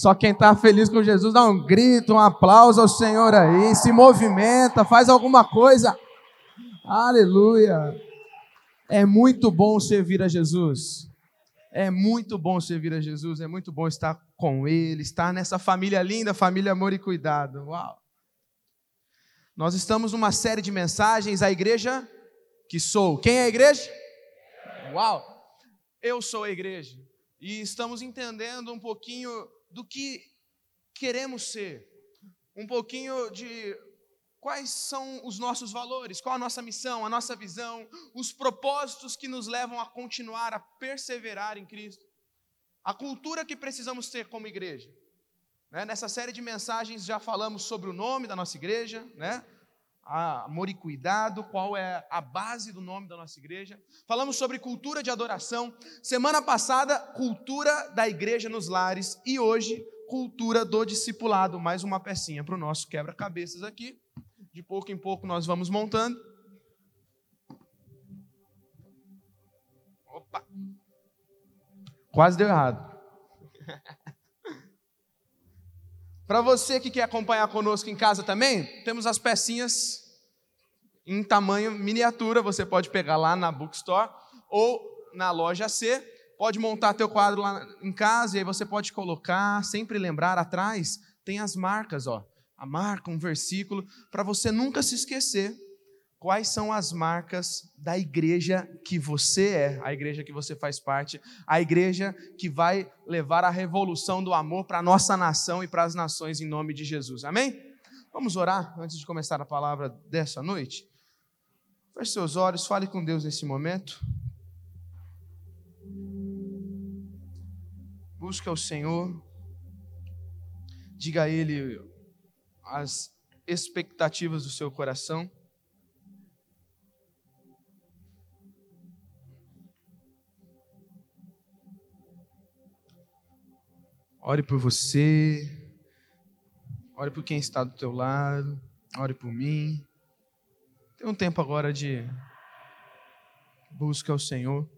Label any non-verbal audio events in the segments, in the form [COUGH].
Só quem está feliz com Jesus dá um grito, um aplauso ao Senhor aí, se movimenta, faz alguma coisa. Aleluia! É muito bom servir a Jesus. É muito bom servir a Jesus, é muito bom estar com Ele, estar nessa família linda, família amor e cuidado. Uau! Nós estamos numa série de mensagens, a igreja que sou. Quem é a igreja? Uau! Eu sou a igreja. E estamos entendendo um pouquinho do que queremos ser, um pouquinho de quais são os nossos valores, qual a nossa missão, a nossa visão, os propósitos que nos levam a continuar a perseverar em Cristo, a cultura que precisamos ter como igreja. Né? Nessa série de mensagens já falamos sobre o nome da nossa igreja, né? Amor e cuidado, qual é a base do nome da nossa igreja. Falamos sobre cultura de adoração. Semana passada, cultura da igreja nos lares. E hoje, cultura do discipulado. Mais uma pecinha para o nosso quebra-cabeças aqui. De pouco em pouco nós vamos montando. Opa! Quase deu errado. [LAUGHS] Para você que quer acompanhar conosco em casa também, temos as pecinhas em tamanho miniatura, você pode pegar lá na bookstore ou na loja C, pode montar teu quadro lá em casa e aí você pode colocar, sempre lembrar atrás tem as marcas, ó a marca, um versículo, para você nunca se esquecer quais são as marcas da igreja que você é, a igreja que você faz parte, a igreja que vai levar a revolução do amor para a nossa nação e para as nações em nome de Jesus. Amém? Vamos orar antes de começar a palavra dessa noite? Feche seus olhos, fale com Deus nesse momento. Busque ao Senhor. Diga a Ele as expectativas do seu coração. Ore por você, ore por quem está do teu lado, ore por mim. Tem um tempo agora de busca ao Senhor.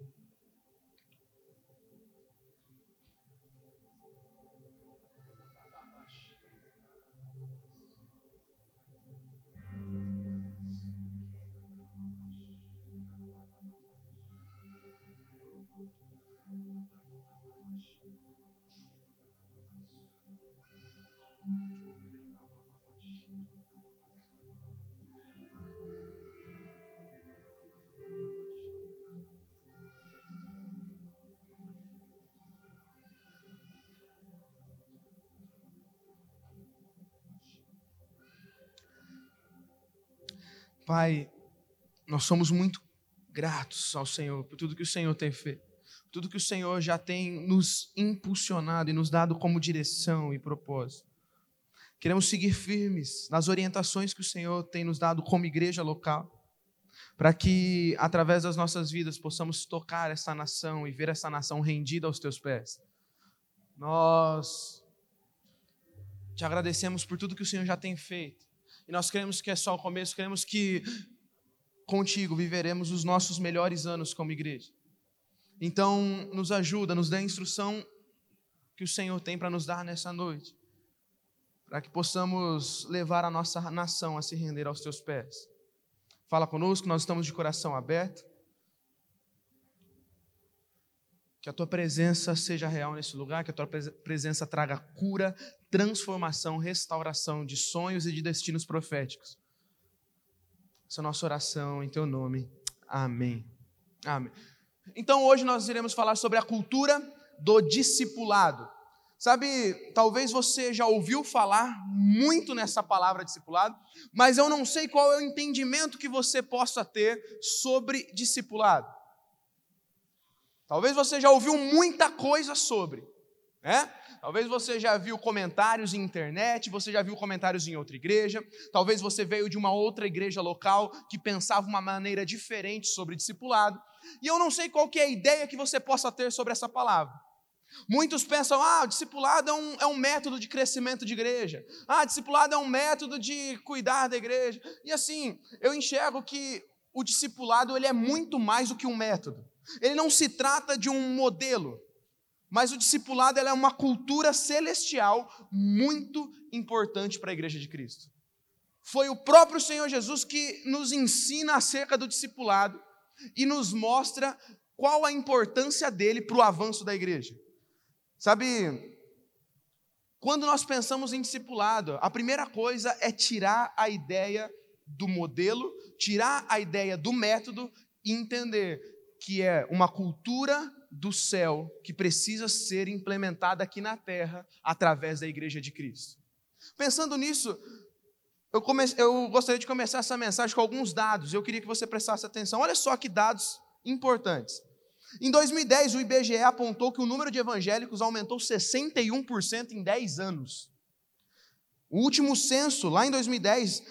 Pai, nós somos muito gratos ao Senhor por tudo que o Senhor tem feito, tudo que o Senhor já tem nos impulsionado e nos dado como direção e propósito. Queremos seguir firmes nas orientações que o Senhor tem nos dado como igreja local, para que através das nossas vidas possamos tocar essa nação e ver essa nação rendida aos teus pés. Nós te agradecemos por tudo que o Senhor já tem feito e nós cremos que é só o começo, cremos que contigo viveremos os nossos melhores anos como igreja. Então, nos ajuda, nos dê a instrução que o Senhor tem para nos dar nessa noite, para que possamos levar a nossa nação a se render aos teus pés. Fala conosco, nós estamos de coração aberto. Que a tua presença seja real nesse lugar, que a tua presença traga cura, transformação, restauração de sonhos e de destinos proféticos. Essa é a nossa oração em teu nome. Amém. Amém. Então hoje nós iremos falar sobre a cultura do discipulado. Sabe, talvez você já ouviu falar muito nessa palavra discipulado, mas eu não sei qual é o entendimento que você possa ter sobre discipulado. Talvez você já ouviu muita coisa sobre, né? Talvez você já viu comentários em internet, você já viu comentários em outra igreja, talvez você veio de uma outra igreja local que pensava uma maneira diferente sobre discipulado, e eu não sei qual que é a ideia que você possa ter sobre essa palavra. Muitos pensam, ah, discipulado é um, é um método de crescimento de igreja. Ah, discipulado é um método de cuidar da igreja. E assim, eu enxergo que o discipulado ele é muito mais do que um método. Ele não se trata de um modelo, mas o discipulado é uma cultura celestial muito importante para a igreja de Cristo. Foi o próprio Senhor Jesus que nos ensina acerca do discipulado e nos mostra qual a importância dele para o avanço da igreja. Sabe, quando nós pensamos em discipulado, a primeira coisa é tirar a ideia do modelo, tirar a ideia do método e entender que é uma cultura do céu que precisa ser implementada aqui na terra através da igreja de Cristo. Pensando nisso, eu, comece, eu gostaria de começar essa mensagem com alguns dados. Eu queria que você prestasse atenção. Olha só que dados importantes. Em 2010, o IBGE apontou que o número de evangélicos aumentou 61% em 10 anos. O último censo, lá em 2010,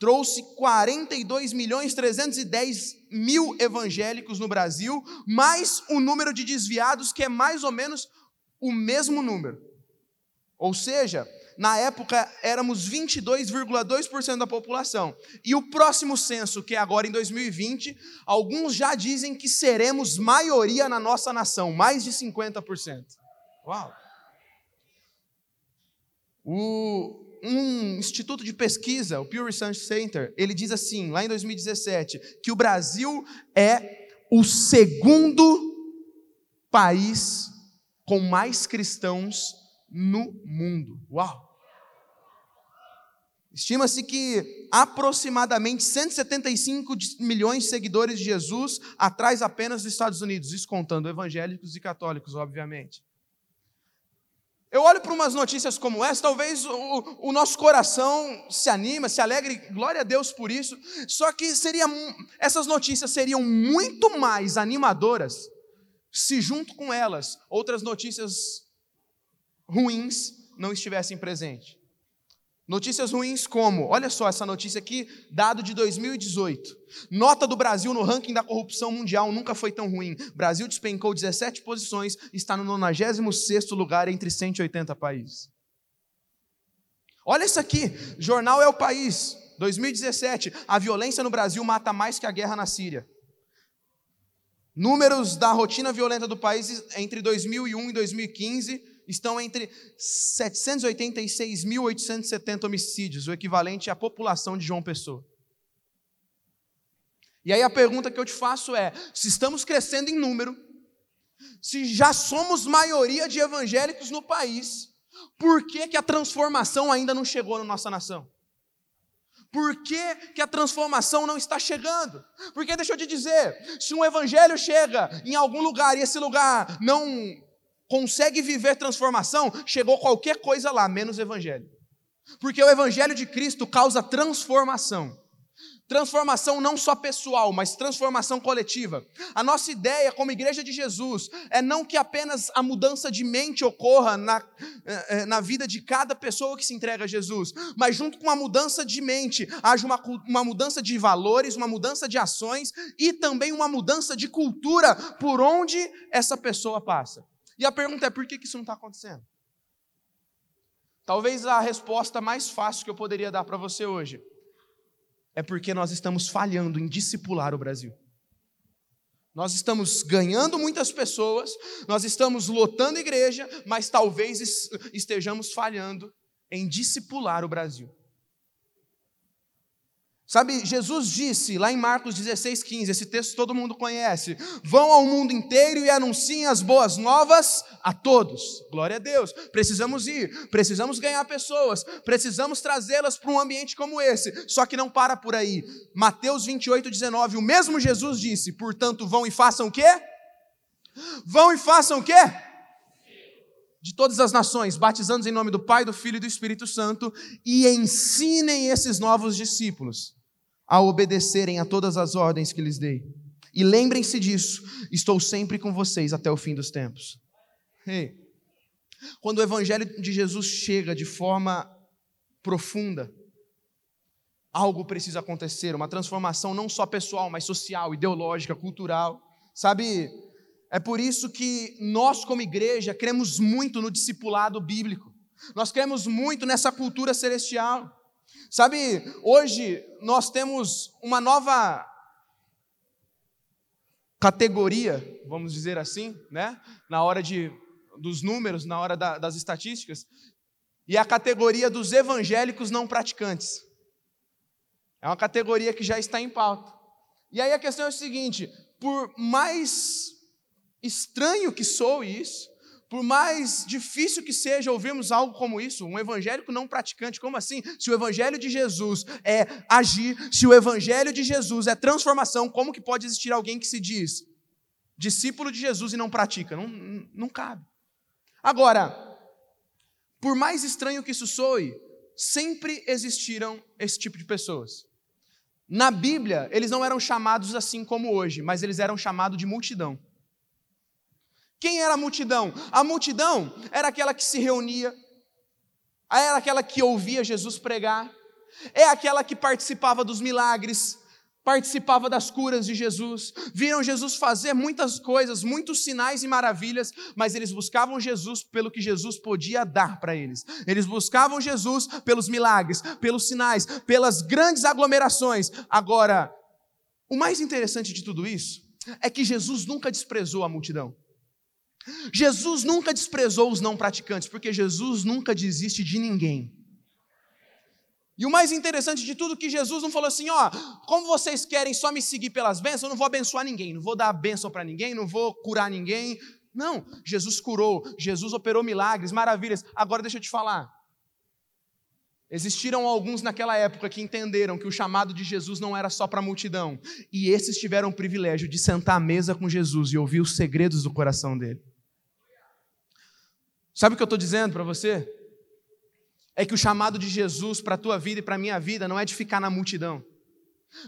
trouxe 42 milhões 310 mil evangélicos no Brasil, mais o número de desviados, que é mais ou menos o mesmo número. Ou seja, na época éramos 22,2% da população. E o próximo censo, que é agora em 2020, alguns já dizem que seremos maioria na nossa nação, mais de 50%. Uau! O, um instituto de pesquisa, o Pew Research Center, ele diz assim, lá em 2017, que o Brasil é o segundo país com mais cristãos no mundo. Uau! Estima-se que aproximadamente 175 milhões de seguidores de Jesus atrás apenas dos Estados Unidos, isso contando evangélicos e católicos, obviamente. Eu olho para umas notícias como essa, talvez o, o, nosso coração se anima, se alegre, glória a Deus por isso. Só que seria, essas notícias seriam muito mais animadoras se junto com elas outras notícias ruins não estivessem presentes. Notícias ruins como, olha só essa notícia aqui, dado de 2018. Nota do Brasil no ranking da corrupção mundial nunca foi tão ruim. Brasil despencou 17 posições, está no 96º lugar entre 180 países. Olha isso aqui, jornal É o País, 2017. A violência no Brasil mata mais que a guerra na Síria. Números da rotina violenta do país entre 2001 e 2015 estão entre 786.870 homicídios, o equivalente à população de João Pessoa. E aí a pergunta que eu te faço é: se estamos crescendo em número, se já somos maioria de evangélicos no país, por que, que a transformação ainda não chegou na nossa nação? Por que, que, a transformação não está chegando? Porque, deixa eu te dizer, se um evangelho chega em algum lugar e esse lugar não consegue viver transformação, chegou qualquer coisa lá, menos evangelho. Porque o evangelho de Cristo causa transformação. Transformação não só pessoal, mas transformação coletiva. A nossa ideia como igreja de Jesus é não que apenas a mudança de mente ocorra na, eh, eh, na vida de cada pessoa que se entrega a Jesus, mas junto com a mudança de mente, haja uma, uma mudança de valores, uma mudança de ações e também uma mudança de cultura por onde essa pessoa passa. E a pergunta é: por que isso não está acontecendo? Talvez a resposta mais fácil que eu poderia dar para você hoje é porque nós estamos falhando em discipular o Brasil. Nós estamos ganhando muitas pessoas, nós estamos lotando igreja, mas talvez estejamos falhando em discipular o Brasil. Sabe, Jesus disse lá em Marcos 16, 15, esse texto todo mundo conhece: vão ao mundo inteiro e anunciem as boas novas a todos. Glória a Deus. Precisamos ir, precisamos ganhar pessoas, precisamos trazê-las para um ambiente como esse. Só que não para por aí. Mateus 28, 19, o mesmo Jesus disse: portanto, vão e façam o quê? Vão e façam o quê? de todas as nações, batizando em nome do Pai, do Filho e do Espírito Santo, e ensinem esses novos discípulos a obedecerem a todas as ordens que lhes dei. E lembrem-se disso, estou sempre com vocês até o fim dos tempos. Quando o evangelho de Jesus chega de forma profunda, algo precisa acontecer, uma transformação não só pessoal, mas social, ideológica, cultural. Sabe, é por isso que nós, como igreja, cremos muito no discipulado bíblico. Nós cremos muito nessa cultura celestial. Sabe, hoje nós temos uma nova categoria, vamos dizer assim, né? Na hora de, dos números, na hora da, das estatísticas, e a categoria dos evangélicos não praticantes. É uma categoria que já está em pauta. E aí a questão é o seguinte: por mais estranho que soe isso, por mais difícil que seja ouvirmos algo como isso, um evangélico não praticante, como assim? Se o evangelho de Jesus é agir, se o evangelho de Jesus é transformação, como que pode existir alguém que se diz discípulo de Jesus e não pratica? Não, não cabe. Agora, por mais estranho que isso soe, sempre existiram esse tipo de pessoas. Na Bíblia, eles não eram chamados assim como hoje, mas eles eram chamados de multidão. Quem era a multidão? A multidão era aquela que se reunia, era aquela que ouvia Jesus pregar, é aquela que participava dos milagres, participava das curas de Jesus, viram Jesus fazer muitas coisas, muitos sinais e maravilhas, mas eles buscavam Jesus pelo que Jesus podia dar para eles. Eles buscavam Jesus pelos milagres, pelos sinais, pelas grandes aglomerações. Agora, o mais interessante de tudo isso é que Jesus nunca desprezou a multidão. Jesus nunca desprezou os não praticantes, porque Jesus nunca desiste de ninguém. E o mais interessante de tudo é que Jesus não falou assim, ó, como vocês querem só me seguir pelas bênçãos, eu não vou abençoar ninguém, não vou dar bênção para ninguém, não vou curar ninguém. Não, Jesus curou, Jesus operou milagres, maravilhas. Agora deixa eu te falar. Existiram alguns naquela época que entenderam que o chamado de Jesus não era só para a multidão, e esses tiveram o privilégio de sentar à mesa com Jesus e ouvir os segredos do coração dele. Sabe o que eu estou dizendo para você? É que o chamado de Jesus para a tua vida e para a minha vida não é de ficar na multidão.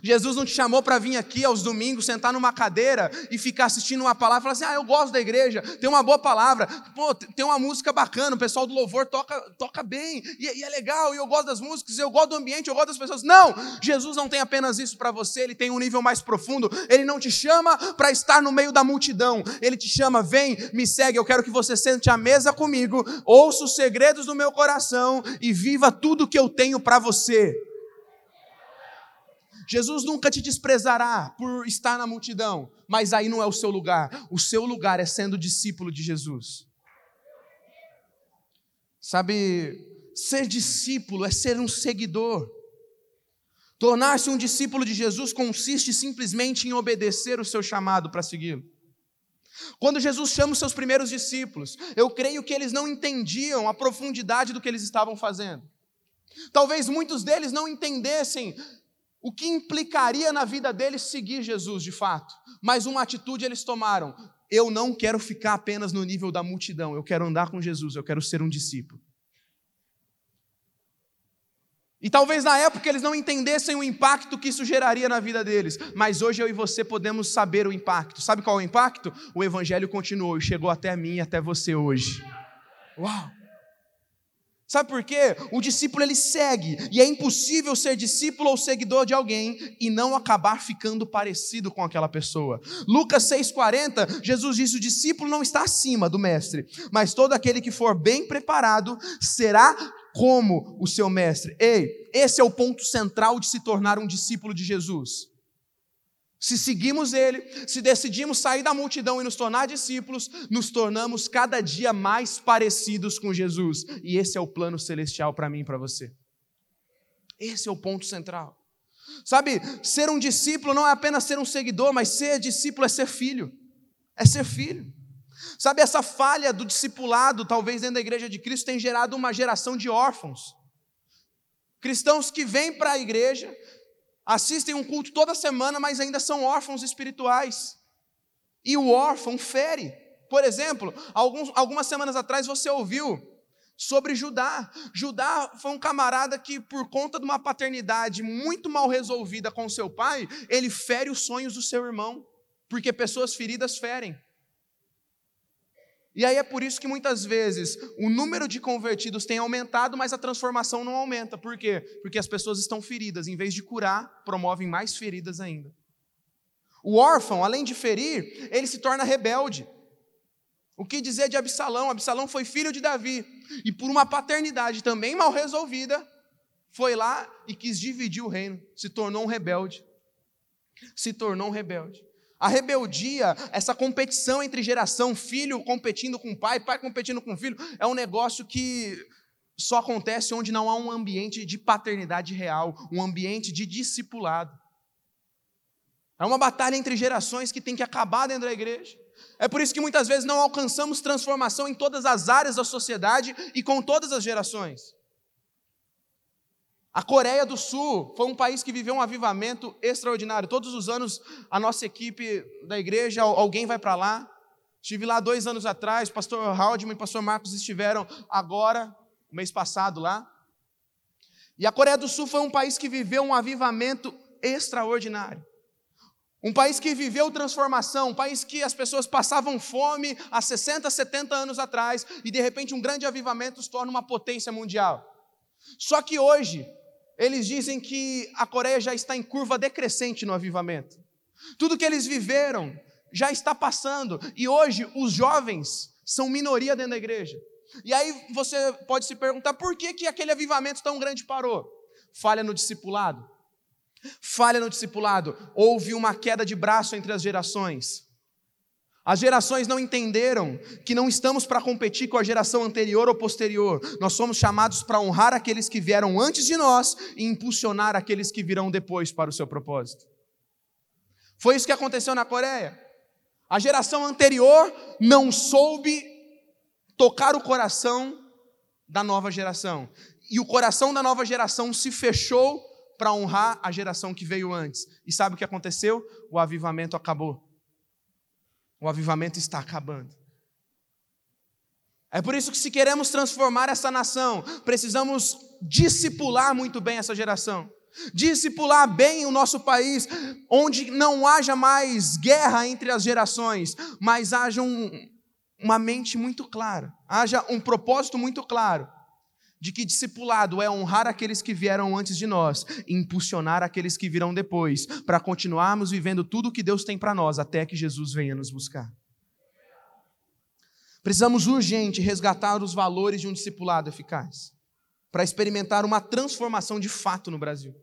Jesus não te chamou para vir aqui aos domingos, sentar numa cadeira e ficar assistindo uma palavra e falar assim: ah, eu gosto da igreja, tem uma boa palavra, pô, tem uma música bacana, o pessoal do louvor toca, toca bem, e, e é legal, e eu gosto das músicas, eu gosto do ambiente, eu gosto das pessoas. Não! Jesus não tem apenas isso para você, ele tem um nível mais profundo. Ele não te chama para estar no meio da multidão, ele te chama, vem, me segue, eu quero que você sente à mesa comigo, ouça os segredos do meu coração e viva tudo que eu tenho para você. Jesus nunca te desprezará por estar na multidão, mas aí não é o seu lugar. O seu lugar é sendo discípulo de Jesus. Sabe, ser discípulo é ser um seguidor. Tornar-se um discípulo de Jesus consiste simplesmente em obedecer o seu chamado para segui-lo. Quando Jesus chama os seus primeiros discípulos, eu creio que eles não entendiam a profundidade do que eles estavam fazendo. Talvez muitos deles não entendessem o que implicaria na vida deles seguir Jesus de fato. Mas uma atitude eles tomaram: eu não quero ficar apenas no nível da multidão, eu quero andar com Jesus, eu quero ser um discípulo. E talvez na época eles não entendessem o impacto que isso geraria na vida deles, mas hoje eu e você podemos saber o impacto. Sabe qual é o impacto? O evangelho continuou e chegou até mim e até você hoje. Uau! Sabe por quê? O discípulo ele segue, e é impossível ser discípulo ou seguidor de alguém e não acabar ficando parecido com aquela pessoa. Lucas 6:40, Jesus disse: "O discípulo não está acima do mestre, mas todo aquele que for bem preparado será como o seu mestre". Ei, esse é o ponto central de se tornar um discípulo de Jesus. Se seguimos Ele, se decidimos sair da multidão e nos tornar discípulos, nos tornamos cada dia mais parecidos com Jesus. E esse é o plano celestial para mim e para você. Esse é o ponto central. Sabe, ser um discípulo não é apenas ser um seguidor, mas ser discípulo é ser filho. É ser filho. Sabe, essa falha do discipulado, talvez dentro da igreja de Cristo, tem gerado uma geração de órfãos. Cristãos que vêm para a igreja, assistem um culto toda semana, mas ainda são órfãos espirituais. E o órfão fere. Por exemplo, alguns, algumas semanas atrás você ouviu sobre Judá. Judá foi um camarada que, por conta de uma paternidade muito mal resolvida com seu pai, ele fere os sonhos do seu irmão, porque pessoas feridas ferem. E aí é por isso que muitas vezes o número de convertidos tem aumentado, mas a transformação não aumenta. Por quê? Porque as pessoas estão feridas. Em vez de curar, promovem mais feridas ainda. O órfão, além de ferir, ele se torna rebelde. O que dizer de Absalão? Absalão foi filho de Davi e, por uma paternidade também mal resolvida, foi lá e quis dividir o reino, se tornou um rebelde. Se tornou um rebelde. A rebeldia, essa competição entre geração, filho competindo com pai, pai competindo com filho, é um negócio que só acontece onde não há um ambiente de paternidade real, um ambiente de discipulado. É uma batalha entre gerações que tem que acabar dentro da igreja. É por isso que muitas vezes não alcançamos transformação em todas as áreas da sociedade e com todas as gerações. A Coreia do Sul foi um país que viveu um avivamento extraordinário. Todos os anos, a nossa equipe da igreja, alguém vai para lá. Estive lá dois anos atrás, pastor Haldman e pastor Marcos estiveram agora, mês passado lá. E a Coreia do Sul foi um país que viveu um avivamento extraordinário. Um país que viveu transformação, um país que as pessoas passavam fome há 60, 70 anos atrás, e de repente um grande avivamento se torna uma potência mundial. Só que hoje, eles dizem que a Coreia já está em curva decrescente no avivamento. Tudo que eles viveram já está passando, e hoje os jovens são minoria dentro da igreja. E aí você pode se perguntar por que, que aquele avivamento tão grande parou? Falha no discipulado. Falha no discipulado. Houve uma queda de braço entre as gerações. As gerações não entenderam que não estamos para competir com a geração anterior ou posterior. Nós somos chamados para honrar aqueles que vieram antes de nós e impulsionar aqueles que virão depois para o seu propósito. Foi isso que aconteceu na Coreia. A geração anterior não soube tocar o coração da nova geração. E o coração da nova geração se fechou para honrar a geração que veio antes. E sabe o que aconteceu? O avivamento acabou. O avivamento está acabando. É por isso que, se queremos transformar essa nação, precisamos discipular muito bem essa geração, discipular bem o nosso país, onde não haja mais guerra entre as gerações, mas haja um, uma mente muito clara, haja um propósito muito claro de que discipulado é honrar aqueles que vieram antes de nós impulsionar aqueles que virão depois, para continuarmos vivendo tudo o que Deus tem para nós até que Jesus venha nos buscar. Precisamos urgente resgatar os valores de um discipulado eficaz, para experimentar uma transformação de fato no Brasil.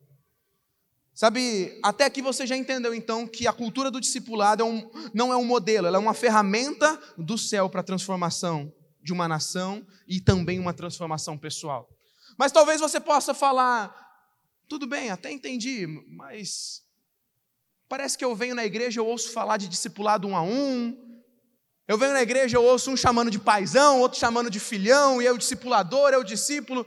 Sabe, até aqui você já entendeu então que a cultura do discipulado é um, não é um modelo, ela é uma ferramenta do céu para transformação de uma nação e também uma transformação pessoal. Mas talvez você possa falar, tudo bem, até entendi, mas parece que eu venho na igreja, eu ouço falar de discipulado um a um. Eu venho na igreja, eu ouço um chamando de paizão, outro chamando de filhão, e é o discipulador, é o discípulo.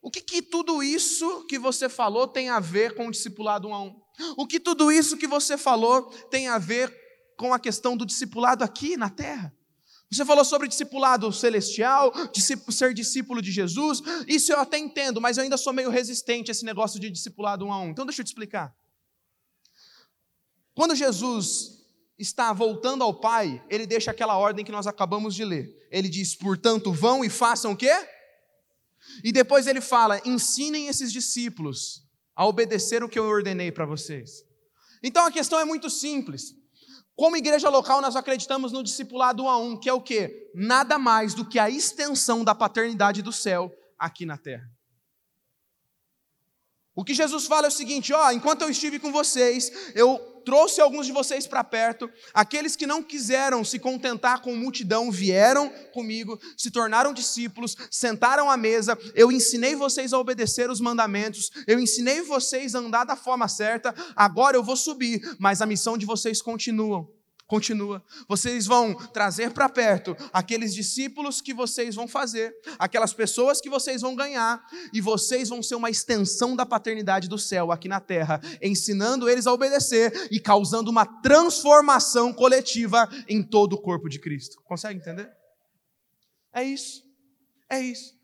O que, que tudo isso que você falou tem a ver com o discipulado um a um? O que tudo isso que você falou tem a ver com a questão do discipulado aqui na terra? Você falou sobre discipulado celestial, ser discípulo de Jesus. Isso eu até entendo, mas eu ainda sou meio resistente a esse negócio de discipulado um a um. Então deixa eu te explicar. Quando Jesus está voltando ao Pai, ele deixa aquela ordem que nós acabamos de ler. Ele diz: "Portanto, vão e façam o quê?" E depois ele fala: "Ensinem esses discípulos a obedecer o que eu ordenei para vocês." Então a questão é muito simples. Como igreja local, nós acreditamos no discipulado um a um, que é o quê? Nada mais do que a extensão da paternidade do céu aqui na terra. O que Jesus fala é o seguinte: ó, enquanto eu estive com vocês, eu trouxe alguns de vocês para perto, aqueles que não quiseram se contentar com multidão vieram comigo, se tornaram discípulos, sentaram à mesa, eu ensinei vocês a obedecer os mandamentos, eu ensinei vocês a andar da forma certa, agora eu vou subir, mas a missão de vocês continua. Continua. Vocês vão trazer para perto aqueles discípulos que vocês vão fazer, aquelas pessoas que vocês vão ganhar, e vocês vão ser uma extensão da paternidade do céu aqui na terra, ensinando eles a obedecer e causando uma transformação coletiva em todo o corpo de Cristo. Consegue entender? É isso. É isso.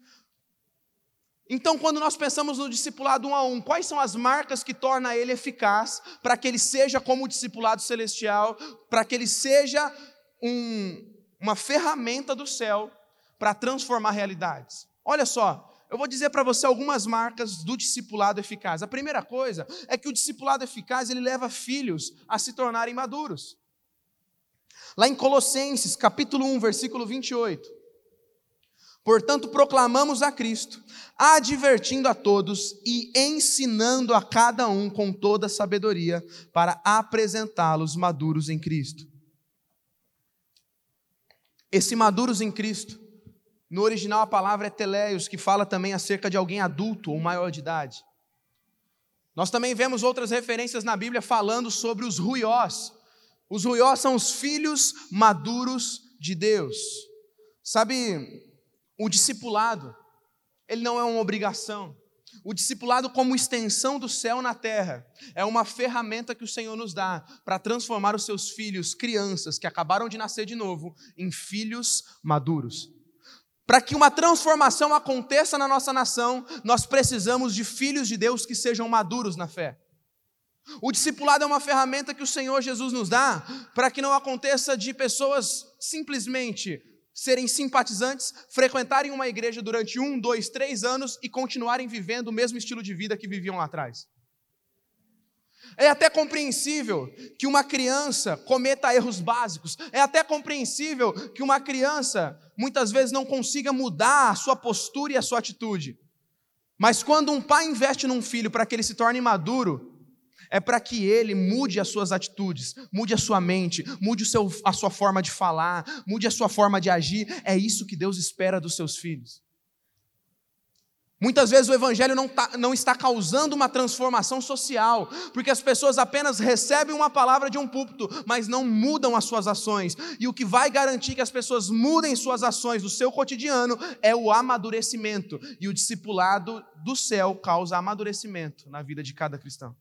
Então, quando nós pensamos no discipulado um a um, quais são as marcas que torna ele eficaz para que ele seja como o discipulado celestial, para que ele seja um, uma ferramenta do céu para transformar realidades. Olha só, eu vou dizer para você algumas marcas do discipulado eficaz. A primeira coisa é que o discipulado eficaz ele leva filhos a se tornarem maduros. Lá em Colossenses, capítulo 1, versículo 28. Portanto, proclamamos a Cristo, advertindo a todos e ensinando a cada um com toda sabedoria, para apresentá-los maduros em Cristo. Esse maduros em Cristo, no original a palavra é teleios, que fala também acerca de alguém adulto ou maior de idade. Nós também vemos outras referências na Bíblia falando sobre os ruiós, os ruiós são os filhos maduros de Deus. Sabe, o discipulado, ele não é uma obrigação. O discipulado, como extensão do céu na terra, é uma ferramenta que o Senhor nos dá para transformar os seus filhos, crianças que acabaram de nascer de novo, em filhos maduros. Para que uma transformação aconteça na nossa nação, nós precisamos de filhos de Deus que sejam maduros na fé. O discipulado é uma ferramenta que o Senhor Jesus nos dá para que não aconteça de pessoas simplesmente serem simpatizantes, frequentarem uma igreja durante um, dois, três anos e continuarem vivendo o mesmo estilo de vida que viviam lá atrás. É até compreensível que uma criança cometa erros básicos. É até compreensível que uma criança muitas vezes não consiga mudar a sua postura e a sua atitude. Mas quando um pai investe num filho para que ele se torne maduro, é para que ele mude as suas atitudes, mude a sua mente, mude seu, a sua forma de falar, mude a sua forma de agir. É isso que Deus espera dos seus filhos. Muitas vezes o Evangelho não, tá, não, está causando uma transformação social, porque as pessoas apenas recebem uma palavra de um púlpito, mas não mudam as suas ações. E o que vai garantir que as pessoas mudem suas ações no seu cotidiano é o amadurecimento. E o discipulado do céu causa amadurecimento na vida de cada cristão.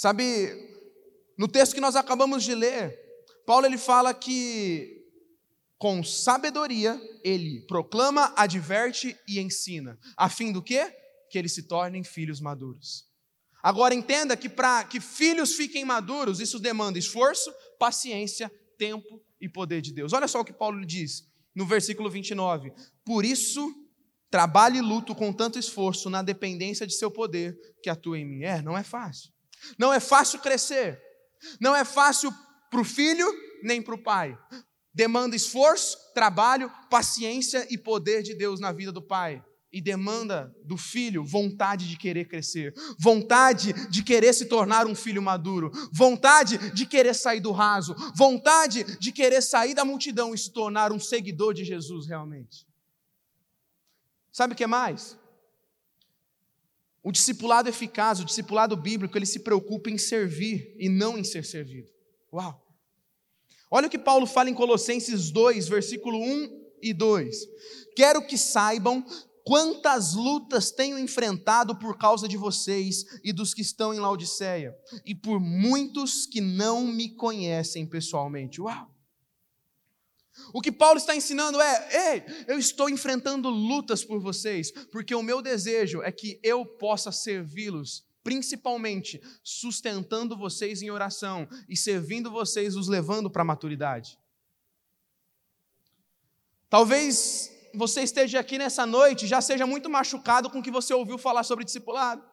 Sabe, no texto que nós acabamos de ler, Paulo ele fala que com sabedoria ele proclama, adverte e ensina, a fim do quê? Que eles se tornem filhos maduros. Agora entenda que para que filhos fiquem maduros, isso demanda esforço, paciência, tempo e poder de Deus. Olha só o que Paulo diz no versículo 29. Por isso, trabalhe e luto com tanto esforço na dependência de seu poder que atua em mim. É, não é fácil. Não é fácil crescer. Não é fácil para o filho nem para o pai. Demanda esforço, trabalho, paciência e poder de Deus na vida do pai. E demanda do filho vontade de querer crescer, vontade de querer se tornar um filho maduro, vontade de querer sair do raso, vontade de querer sair da multidão e se tornar um seguidor de Jesus realmente. Sabe o que mais? O discipulado eficaz, o discipulado bíblico, ele se preocupa em servir e não em ser servido. Uau! Olha o que Paulo fala em Colossenses 2, versículo 1 e 2. Quero que saibam quantas lutas tenho enfrentado por causa de vocês e dos que estão em Laodiceia, e por muitos que não me conhecem pessoalmente. Uau! O que Paulo está ensinando é: ei, eu estou enfrentando lutas por vocês, porque o meu desejo é que eu possa servi-los, principalmente sustentando vocês em oração e servindo vocês, os levando para a maturidade. Talvez você esteja aqui nessa noite já seja muito machucado com o que você ouviu falar sobre discipulado.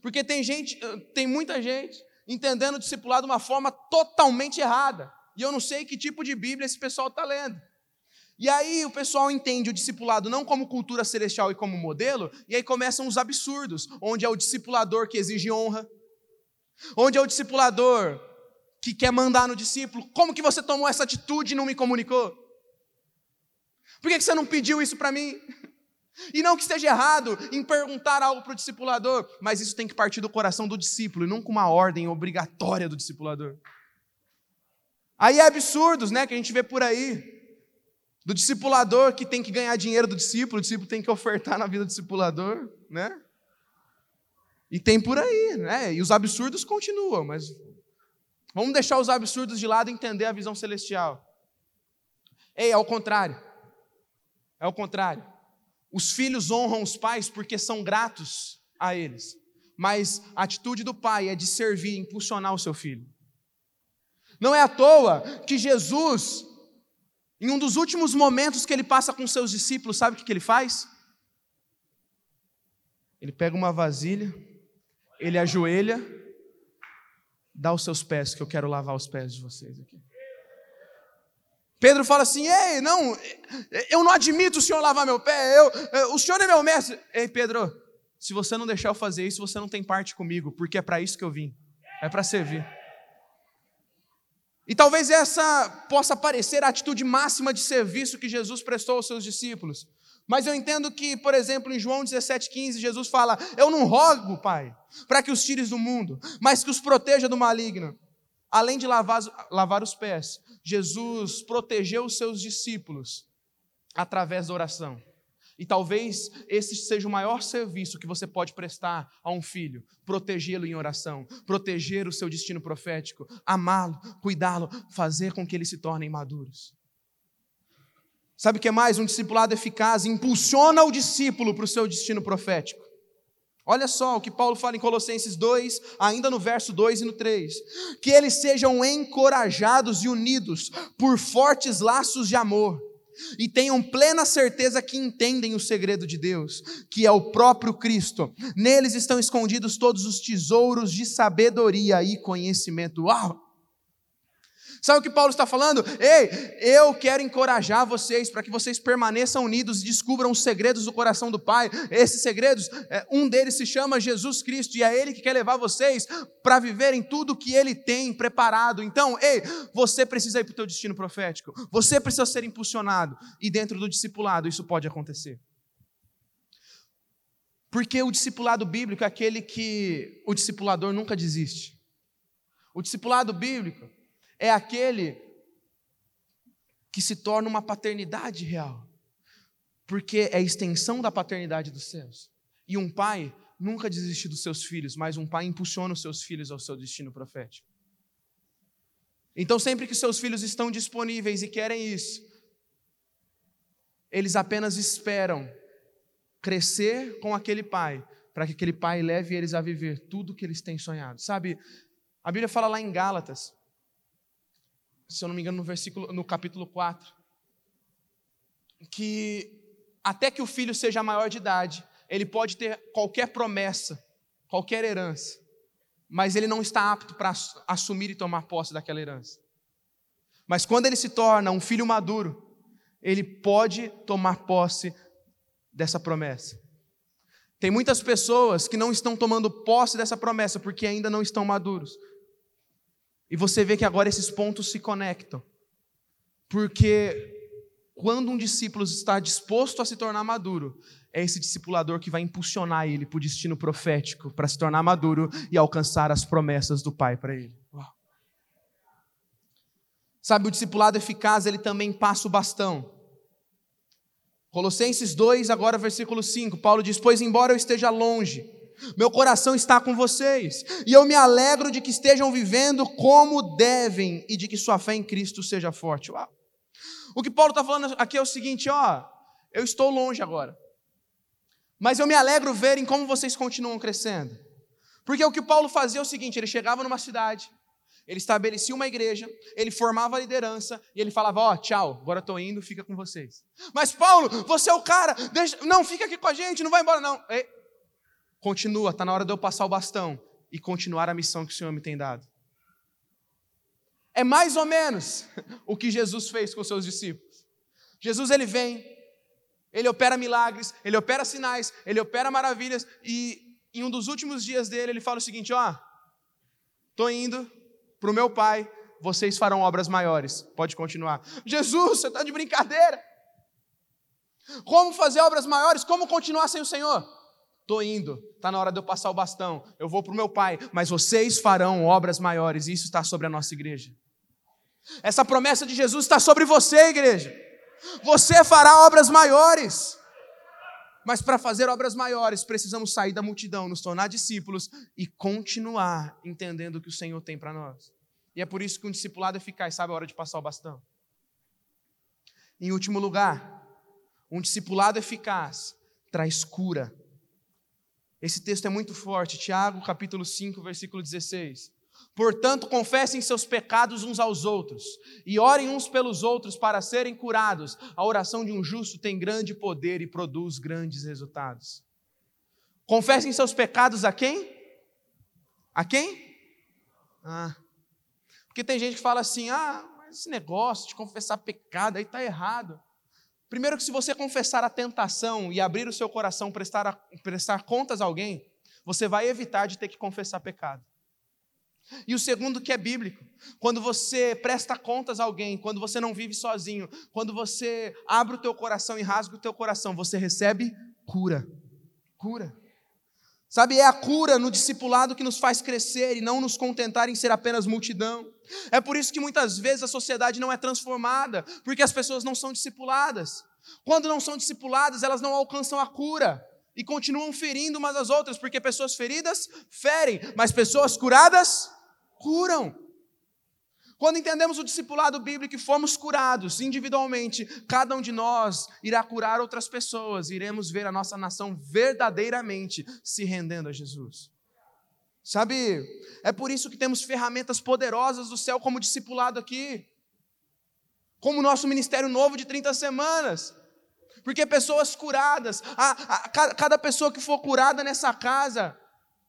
Porque tem gente, tem muita gente entendendo o discipulado de uma forma totalmente errada. E eu não sei que tipo de Bíblia esse pessoal está lendo. E aí o pessoal entende o discipulado não como cultura celestial e como modelo, e aí começam os absurdos, onde é o discipulador que exige honra, onde é o discipulador que quer mandar no discípulo. Como que você tomou essa atitude e não me comunicou? Por que você não pediu isso para mim? [LAUGHS] E não que esteja errado em perguntar algo para o discipulador, mas isso tem que partir do coração do discípulo e não com uma ordem obrigatória do discipulador. Aí é absurdos, né, que a gente vê por aí. Do discipulador que tem que ganhar dinheiro do discípulo, o discípulo tem que ofertar na vida do discipulador, né? E tem por aí, né? E os absurdos continuam, mas vamos deixar os absurdos de lado e entender a visão celestial. Ei, é o contrário. É o contrário. Os filhos honram os pais porque são gratos a eles. Mas a atitude do pai é de servir, impulsionar o seu filho. Não é à toa que Jesus Em um dos últimos momentos que ele passa com seus discípulos, sabe o que, ele faz? Ele pega uma vasilha, ele ajoelha, dá os seus pés, que eu quero lavar os pés de vocês aqui. Pedro fala assim: Ei, não, eu não admito o senhor lavar meu pé, eu, o senhor é meu mestre. Ei, Pedro, se você não deixar eu fazer isso, você não tem parte comigo, porque é para isso que eu vim, é para servir. E talvez essa possa parecer a atitude máxima de serviço que Jesus prestou aos seus discípulos. Mas eu entendo que, por exemplo, em João 17,15, Jesus fala: Eu não rogo, Pai, para que os tires do mundo, mas que os proteja do maligno. Além de lavar, lavar os pés, Jesus protegeu os seus discípulos através da oração. E talvez esse seja o maior serviço que você pode prestar a um filho: protegê-lo em oração, proteger o seu destino profético, amá-lo, cuidá-lo, fazer com que eles se tornem maduros. Sabe o que é mais? Um discipulado eficaz impulsiona o discípulo para o seu destino profético. Olha só o que Paulo fala em Colossenses 2, ainda no verso 2 e no 3. Que eles sejam encorajados e unidos por fortes laços de amor e tenham plena certeza que entendem o segredo de Deus, que é o próprio Cristo. Neles estão escondidos todos os tesouros de sabedoria e conhecimento. Uau! Sabe o que Paulo está falando? Ei, eu quero encorajar vocês para que vocês permaneçam unidos e descubram os segredos do coração do Pai. Esses segredos, é, um deles se chama Jesus Cristo e é Ele que quer levar vocês para viverem tudo que Ele tem preparado. Então, ei, você precisa ir para o teu destino profético. Você precisa ser impulsionado e dentro do discipulado isso pode acontecer. Porque o discipulado bíblico é aquele que o discipulador nunca desiste. O discipulado bíblico é aquele que se torna uma paternidade real, porque é a extensão da paternidade dos céus. E um pai nunca desiste dos seus filhos, mas um pai impulsiona os seus filhos ao seu destino profético. Então, sempre que seus filhos estão disponíveis e querem isso, eles apenas esperam crescer com aquele pai, para que aquele pai leve eles a viver tudo que eles têm sonhado. Sabe, a Bíblia fala lá em Gálatas se eu não me engano, no versículo, no capítulo 4, que até que o filho seja maior de idade, ele pode ter qualquer promessa, qualquer herança, mas ele não está apto para assumir e tomar posse daquela herança. Mas quando ele se torna um filho maduro, ele pode tomar posse dessa promessa. Tem muitas pessoas que não estão tomando posse dessa promessa porque ainda não estão maduros, e você vê que agora esses pontos se conectam. Porque quando um discípulo está disposto a se tornar maduro, é esse discipulador que vai impulsionar ele para o destino profético, para se tornar maduro e alcançar as promessas do Pai para ele. Uau. Sabe, o discipulado eficaz, ele também passa o bastão. Colossenses 2, agora versículo 5, Paulo diz: Pois embora eu esteja longe, meu coração está com vocês, e eu me alegro de que estejam vivendo como devem e de que sua fé em Cristo seja forte. Uau. O que Paulo está falando aqui é o seguinte: ó, eu estou longe agora, mas eu me alegro ver em como vocês continuam crescendo, porque o que Paulo fazia é o seguinte: ele chegava numa cidade, ele estabelecia uma igreja, ele formava a liderança e ele falava: Ó, tchau, agora estou indo, fica com vocês. Mas Paulo, você é o cara, deixa... não, fica aqui com a gente, não vai embora, não. Ei, Continua, está na hora de eu passar o bastão e continuar a missão que o Senhor me tem dado. É mais ou menos [LAUGHS] o que Jesus fez com seus discípulos. Jesus ele vem, ele opera milagres, ele opera sinais, ele opera maravilhas e em um dos últimos dias dele ele fala o seguinte, ó, tô indo para o meu pai, vocês farão obras maiores. Pode continuar. Jesus, você está de brincadeira. Como fazer obras maiores? Como continuar sem o Senhor? Estou indo, está na hora de eu passar o bastão, eu vou para o meu pai, mas vocês farão obras maiores, isso está sobre a nossa igreja. Essa promessa de Jesus está sobre você, igreja. Você fará obras maiores. Mas para fazer obras maiores, precisamos sair da multidão, nos tornar discípulos e continuar entendendo o que o Senhor tem para nós. E é por isso que um discipulado eficaz sabe a hora de passar o bastão. Em último lugar, um discipulado eficaz traz cura esse texto é muito forte. Tiago, capítulo 5, versículo 16. Portanto, confessem seus pecados uns aos outros e orem uns pelos outros para serem curados. A oração de um justo tem grande poder e produz grandes resultados. Confessem seus pecados a quem? A quem? Ah. Porque tem gente que fala assim: ah, mas esse negócio de confessar pecado aí está errado. Primeiro, que se você confessar a tentação e abrir o seu coração, prestar, a, prestar contas a alguém, você vai evitar de ter que confessar pecado. E o segundo que é bíblico, quando você presta contas a alguém, quando você não vive sozinho, quando você abre o teu coração e rasga o teu coração, você recebe cura. Cura. Sabe, é a cura no discipulado que nos faz crescer e não nos contentar em ser apenas multidão. É por isso que muitas vezes a sociedade não é transformada, porque as pessoas não são discipuladas. Quando não são discipuladas, elas não alcançam a cura e continuam ferindo umas às outras, porque pessoas feridas ferem, mas pessoas curadas curam. Quando entendemos o discipulado bíblico e fomos curados individualmente, cada um de nós irá curar outras pessoas, iremos ver a nossa nação verdadeiramente se rendendo a Jesus. Sabe, é por isso que temos ferramentas poderosas do céu como discipulado aqui, como o nosso ministério novo de 30 semanas. Porque pessoas curadas, a, a, cada pessoa que for curada nessa casa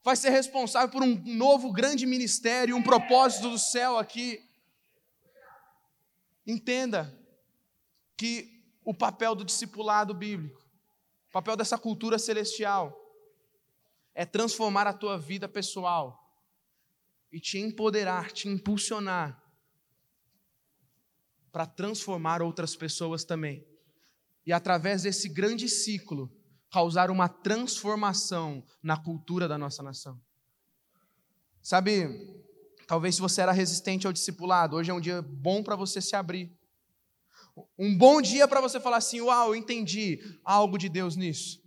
vai ser responsável por um novo grande ministério, um propósito do céu aqui. Entenda que o papel do discipulado bíblico, o papel dessa cultura celestial, é transformar a tua vida pessoal e te empoderar, te impulsionar para transformar outras pessoas também e através desse grande ciclo causar uma transformação na cultura da nossa nação. Sabe, talvez se você era resistente ao discipulado, hoje é um dia bom para você se abrir. Um bom dia para você falar assim: Uau, eu entendi algo de Deus nisso.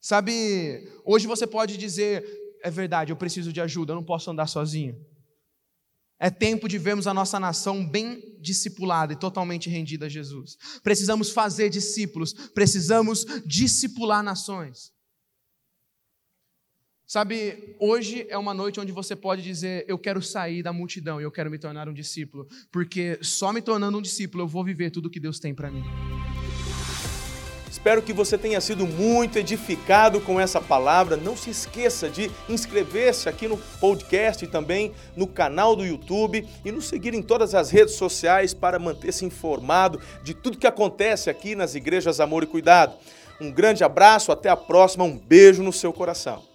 Sabe, hoje você pode dizer: É verdade, eu preciso de ajuda, eu não posso andar sozinho. É tempo de vermos a nossa nação bem discipulada e totalmente rendida a Jesus. Precisamos fazer discípulos, precisamos discipular nações. Sabe, hoje é uma noite onde você pode dizer: Eu quero sair da multidão e eu quero me tornar um discípulo, porque só me tornando um discípulo eu vou viver tudo que Deus tem para mim. Espero que você tenha sido muito edificado com essa palavra. Não se esqueça de inscrever-se aqui no podcast e também no canal do YouTube e nos seguir em todas as redes sociais para manter-se informado de tudo que acontece aqui nas igrejas Amor e Cuidado. Um grande abraço, até a próxima, um beijo no seu coração.